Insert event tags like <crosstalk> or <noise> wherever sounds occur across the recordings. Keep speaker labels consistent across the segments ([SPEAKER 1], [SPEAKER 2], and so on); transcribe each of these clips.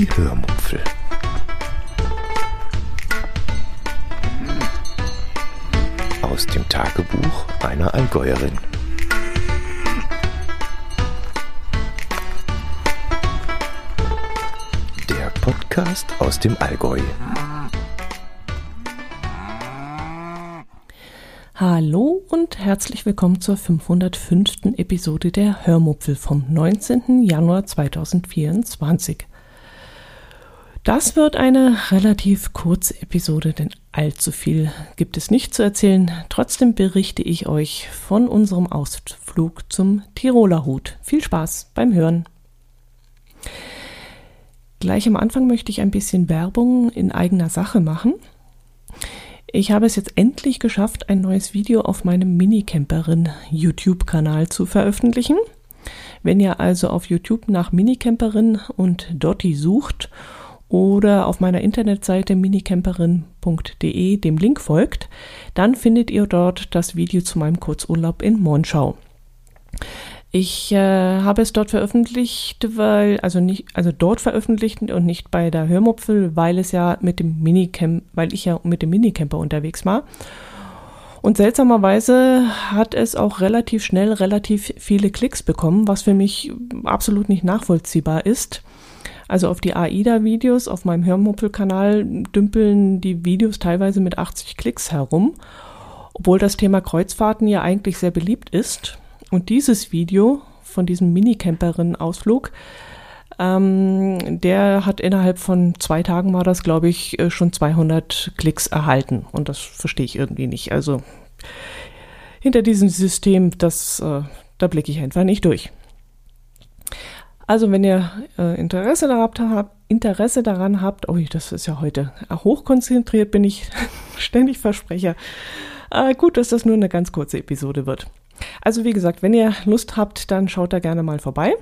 [SPEAKER 1] Die Hörmupfel. Aus dem Tagebuch einer Allgäuerin. Der Podcast aus dem Allgäu.
[SPEAKER 2] Hallo und herzlich willkommen zur 505. Episode der Hörmupfel vom 19. Januar 2024. Das wird eine relativ kurze Episode, denn allzu viel gibt es nicht zu erzählen. Trotzdem berichte ich euch von unserem Ausflug zum Tiroler Hut. Viel Spaß beim Hören. Gleich am Anfang möchte ich ein bisschen Werbung in eigener Sache machen. Ich habe es jetzt endlich geschafft, ein neues Video auf meinem Minicamperin YouTube-Kanal zu veröffentlichen. Wenn ihr also auf YouTube nach Minicamperin und Dotti sucht oder auf meiner Internetseite minicamperin.de dem Link folgt, dann findet ihr dort das Video zu meinem Kurzurlaub in Monschau. Ich äh, habe es dort veröffentlicht, weil, also nicht, also dort veröffentlicht und nicht bei der Hörmupfel, weil es ja mit dem Minicamp, weil ich ja mit dem Minicamper unterwegs war. Und seltsamerweise hat es auch relativ schnell relativ viele Klicks bekommen, was für mich absolut nicht nachvollziehbar ist. Also auf die AIDA-Videos auf meinem Hörmuppel-Kanal dümpeln die Videos teilweise mit 80 Klicks herum, obwohl das Thema Kreuzfahrten ja eigentlich sehr beliebt ist. Und dieses Video von diesem Minicamperin-Ausflug, ähm, der hat innerhalb von zwei Tagen war das, glaube ich, äh, schon 200 Klicks erhalten. Und das verstehe ich irgendwie nicht. Also hinter diesem System, das, äh, da blicke ich einfach nicht durch. Also wenn ihr äh, Interesse, daran habt, Interesse daran habt, oh, das ist ja heute hochkonzentriert, bin ich <laughs> ständig Versprecher. Äh, gut, dass das nur eine ganz kurze Episode wird. Also wie gesagt, wenn ihr Lust habt, dann schaut da gerne mal vorbei.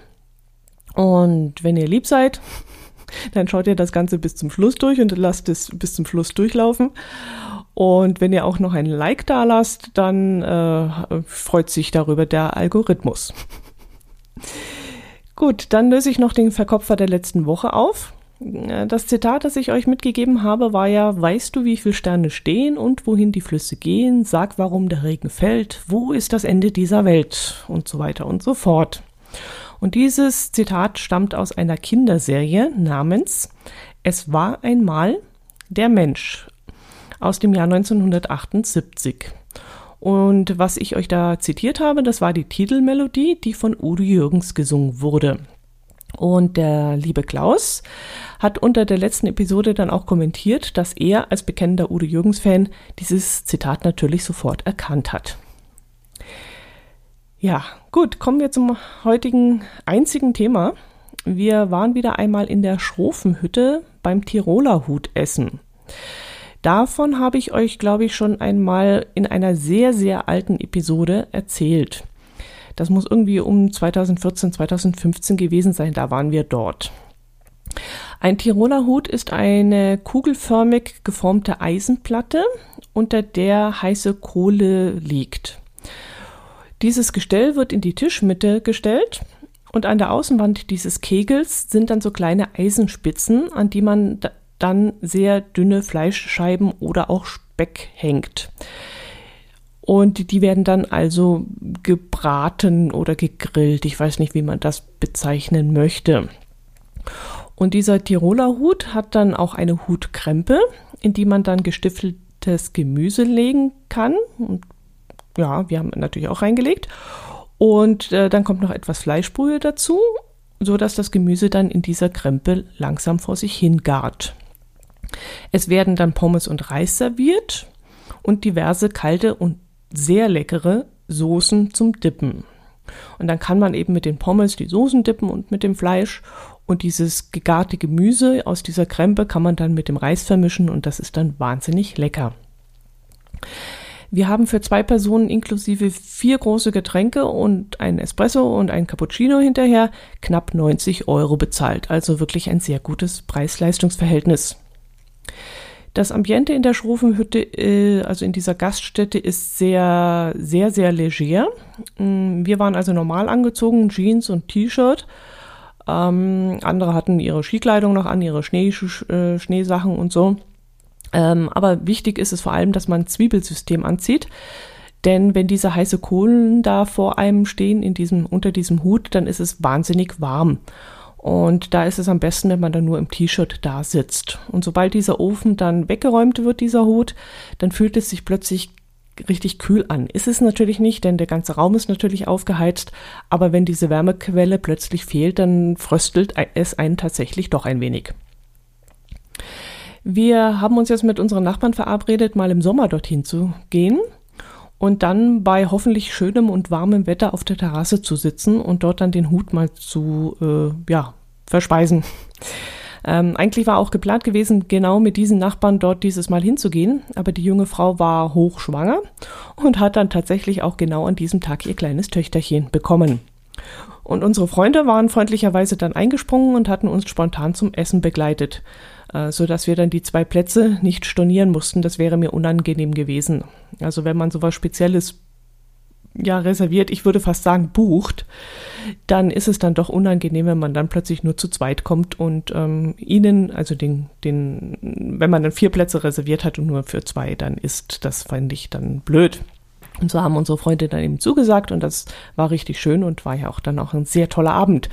[SPEAKER 2] Und wenn ihr lieb seid, <laughs> dann schaut ihr das Ganze bis zum Schluss durch und lasst es bis zum Schluss durchlaufen. Und wenn ihr auch noch ein Like da lasst, dann äh, freut sich darüber der Algorithmus. <laughs> Gut, dann löse ich noch den Verkopfer der letzten Woche auf. Äh, das Zitat, das ich euch mitgegeben habe, war ja, weißt du, wie viele Sterne stehen und wohin die Flüsse gehen? Sag, warum der Regen fällt? Wo ist das Ende dieser Welt? Und so weiter und so fort. Und dieses Zitat stammt aus einer Kinderserie namens Es war einmal der Mensch aus dem Jahr 1978. Und was ich euch da zitiert habe, das war die Titelmelodie, die von Udo Jürgens gesungen wurde. Und der liebe Klaus hat unter der letzten Episode dann auch kommentiert, dass er als bekennender Udo Jürgens-Fan dieses Zitat natürlich sofort erkannt hat. Ja, gut, kommen wir zum heutigen einzigen Thema. Wir waren wieder einmal in der Schrofenhütte beim Tiroler Hut essen. Davon habe ich euch, glaube ich, schon einmal in einer sehr, sehr alten Episode erzählt. Das muss irgendwie um 2014, 2015 gewesen sein, da waren wir dort. Ein Tiroler Hut ist eine kugelförmig geformte Eisenplatte, unter der heiße Kohle liegt. Dieses Gestell wird in die Tischmitte gestellt und an der Außenwand dieses Kegels sind dann so kleine Eisenspitzen, an die man dann sehr dünne Fleischscheiben oder auch Speck hängt. Und die werden dann also gebraten oder gegrillt. Ich weiß nicht, wie man das bezeichnen möchte. Und dieser Tiroler Hut hat dann auch eine Hutkrempe, in die man dann gestiffeltes Gemüse legen kann. Und ja, wir haben natürlich auch reingelegt. Und äh, dann kommt noch etwas Fleischbrühe dazu, so dass das Gemüse dann in dieser Krempe langsam vor sich hin gart. Es werden dann Pommes und Reis serviert und diverse kalte und sehr leckere Soßen zum Dippen. Und dann kann man eben mit den Pommes die Soßen dippen und mit dem Fleisch und dieses gegarte Gemüse aus dieser Krempe kann man dann mit dem Reis vermischen und das ist dann wahnsinnig lecker. Wir haben für zwei Personen inklusive vier große Getränke und ein Espresso und ein Cappuccino hinterher knapp 90 Euro bezahlt. Also wirklich ein sehr gutes Preis-Leistungs-Verhältnis. Das Ambiente in der Schrofenhütte, äh, also in dieser Gaststätte, ist sehr, sehr, sehr leger. Mm, wir waren also normal angezogen, Jeans und T-Shirt. Ähm, andere hatten ihre Skikleidung noch an, ihre Schnee, äh, Schneesachen und so. Ähm, aber wichtig ist es vor allem, dass man ein Zwiebelsystem anzieht. Denn wenn diese heiße Kohlen da vor einem stehen, in diesem, unter diesem Hut, dann ist es wahnsinnig warm. Und da ist es am besten, wenn man dann nur im T-Shirt da sitzt. Und sobald dieser Ofen dann weggeräumt wird, dieser Hut, dann fühlt es sich plötzlich richtig kühl an. Ist es natürlich nicht, denn der ganze Raum ist natürlich aufgeheizt, aber wenn diese Wärmequelle plötzlich fehlt, dann fröstelt es einen tatsächlich doch ein wenig. Wir haben uns jetzt mit unseren Nachbarn verabredet, mal im Sommer dorthin zu gehen und dann bei hoffentlich schönem und warmem Wetter auf der Terrasse zu sitzen und dort dann den Hut mal zu äh, ja, verspeisen. Ähm, eigentlich war auch geplant gewesen, genau mit diesen Nachbarn dort dieses Mal hinzugehen, aber die junge Frau war hochschwanger und hat dann tatsächlich auch genau an diesem Tag ihr kleines Töchterchen bekommen. Und unsere Freunde waren freundlicherweise dann eingesprungen und hatten uns spontan zum Essen begleitet, äh, so dass wir dann die zwei Plätze nicht stornieren mussten. Das wäre mir unangenehm gewesen. Also wenn man sowas Spezielles ja reserviert, ich würde fast sagen bucht, dann ist es dann doch unangenehm, wenn man dann plötzlich nur zu zweit kommt und ähm, ihnen, also den, den, wenn man dann vier Plätze reserviert hat und nur für zwei, dann ist das, fand ich, dann blöd. Und so haben unsere Freunde dann eben zugesagt und das war richtig schön und war ja auch dann auch ein sehr toller Abend,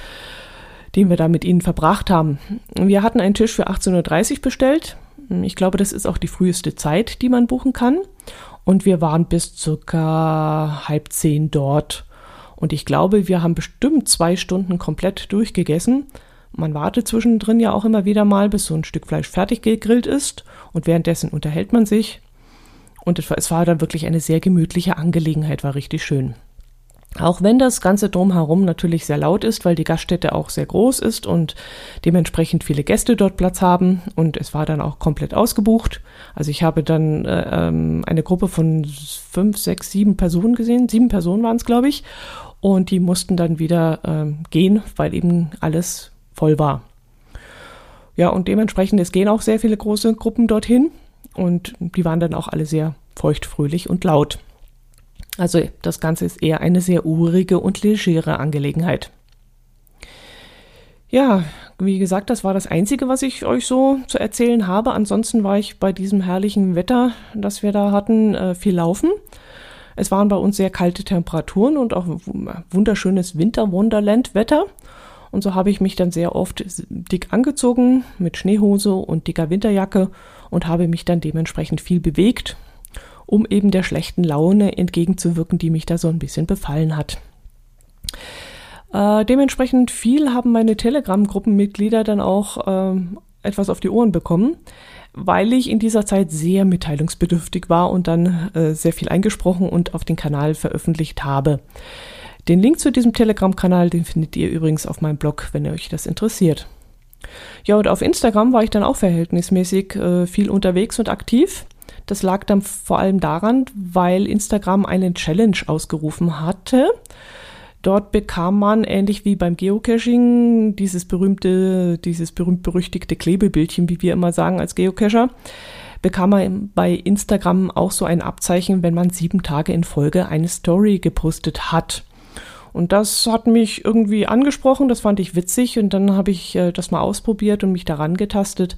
[SPEAKER 2] den wir da mit ihnen verbracht haben. Wir hatten einen Tisch für 18.30 Uhr bestellt. Ich glaube, das ist auch die früheste Zeit, die man buchen kann. Und wir waren bis circa halb zehn dort. Und ich glaube, wir haben bestimmt zwei Stunden komplett durchgegessen. Man wartet zwischendrin ja auch immer wieder mal, bis so ein Stück Fleisch fertig gegrillt ist. Und währenddessen unterhält man sich. Und es war dann wirklich eine sehr gemütliche Angelegenheit, war richtig schön. Auch wenn das Ganze drumherum natürlich sehr laut ist, weil die Gaststätte auch sehr groß ist und dementsprechend viele Gäste dort Platz haben und es war dann auch komplett ausgebucht. Also ich habe dann äh, ähm, eine Gruppe von fünf, sechs, sieben Personen gesehen. Sieben Personen waren es, glaube ich. Und die mussten dann wieder ähm, gehen, weil eben alles voll war. Ja, und dementsprechend, es gehen auch sehr viele große Gruppen dorthin und die waren dann auch alle sehr feuchtfröhlich und laut. Also das Ganze ist eher eine sehr urige und legere Angelegenheit. Ja, wie gesagt, das war das Einzige, was ich euch so zu erzählen habe. Ansonsten war ich bei diesem herrlichen Wetter, das wir da hatten, äh, viel laufen. Es waren bei uns sehr kalte Temperaturen und auch wunderschönes Winter-Wonderland-Wetter. Und so habe ich mich dann sehr oft dick angezogen mit Schneehose und dicker Winterjacke und habe mich dann dementsprechend viel bewegt um eben der schlechten Laune entgegenzuwirken, die mich da so ein bisschen befallen hat. Äh, dementsprechend viel haben meine Telegram-Gruppenmitglieder dann auch äh, etwas auf die Ohren bekommen, weil ich in dieser Zeit sehr mitteilungsbedürftig war und dann äh, sehr viel eingesprochen und auf den Kanal veröffentlicht habe. Den Link zu diesem Telegram-Kanal, den findet ihr übrigens auf meinem Blog, wenn euch das interessiert. Ja, und auf Instagram war ich dann auch verhältnismäßig äh, viel unterwegs und aktiv. Das lag dann vor allem daran, weil Instagram einen Challenge ausgerufen hatte. Dort bekam man, ähnlich wie beim Geocaching, dieses berühmte, dieses berühmt-berüchtigte Klebebildchen, wie wir immer sagen als Geocacher, bekam man bei Instagram auch so ein Abzeichen, wenn man sieben Tage in Folge eine Story gepostet hat. Und das hat mich irgendwie angesprochen, das fand ich witzig und dann habe ich äh, das mal ausprobiert und mich daran getastet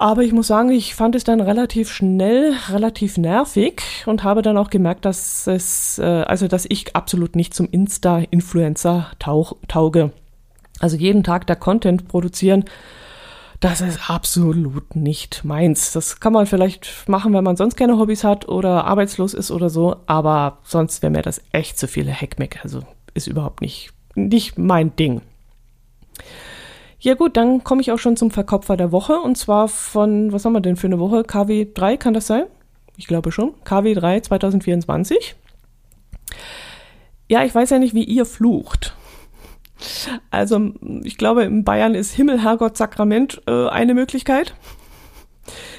[SPEAKER 2] aber ich muss sagen, ich fand es dann relativ schnell, relativ nervig und habe dann auch gemerkt, dass es, äh, also dass ich absolut nicht zum Insta-Influencer tauge. Also jeden Tag da Content produzieren, das ist absolut nicht meins. Das kann man vielleicht machen, wenn man sonst keine Hobbys hat oder arbeitslos ist oder so, aber sonst wäre mir das echt zu viele Heckmeck. Also ist überhaupt nicht, nicht mein Ding. Ja gut, dann komme ich auch schon zum Verkopfer der Woche und zwar von, was haben wir denn für eine Woche? KW 3, kann das sein? Ich glaube schon. KW 3 2024. Ja, ich weiß ja nicht, wie ihr flucht. Also, ich glaube, in Bayern ist Himmel, Herrgott, Sakrament äh, eine Möglichkeit.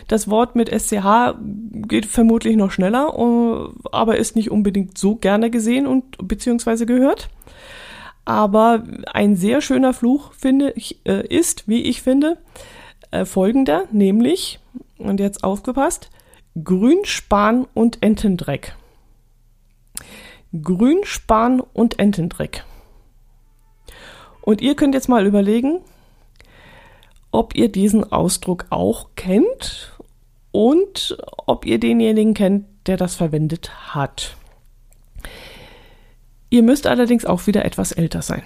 [SPEAKER 2] Das Wort mit SCH geht vermutlich noch schneller, uh, aber ist nicht unbedingt so gerne gesehen und beziehungsweise gehört. Aber ein sehr schöner Fluch finde ich, äh, ist, wie ich finde, äh, folgender, nämlich, und jetzt aufgepasst, Grünspan und Entendreck. Grünspan und Entendreck. Und ihr könnt jetzt mal überlegen, ob ihr diesen Ausdruck auch kennt und ob ihr denjenigen kennt, der das verwendet hat. Ihr müsst allerdings auch wieder etwas älter sein.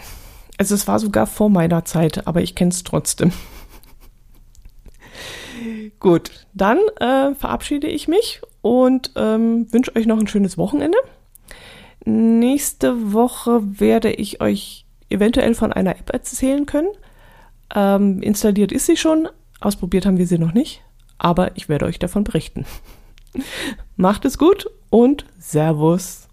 [SPEAKER 2] Also es war sogar vor meiner Zeit, aber ich kenne es trotzdem. Gut, dann äh, verabschiede ich mich und ähm, wünsche euch noch ein schönes Wochenende. Nächste Woche werde ich euch eventuell von einer App erzählen können. Ähm, installiert ist sie schon, ausprobiert haben wir sie noch nicht, aber ich werde euch davon berichten. <laughs> Macht es gut und Servus.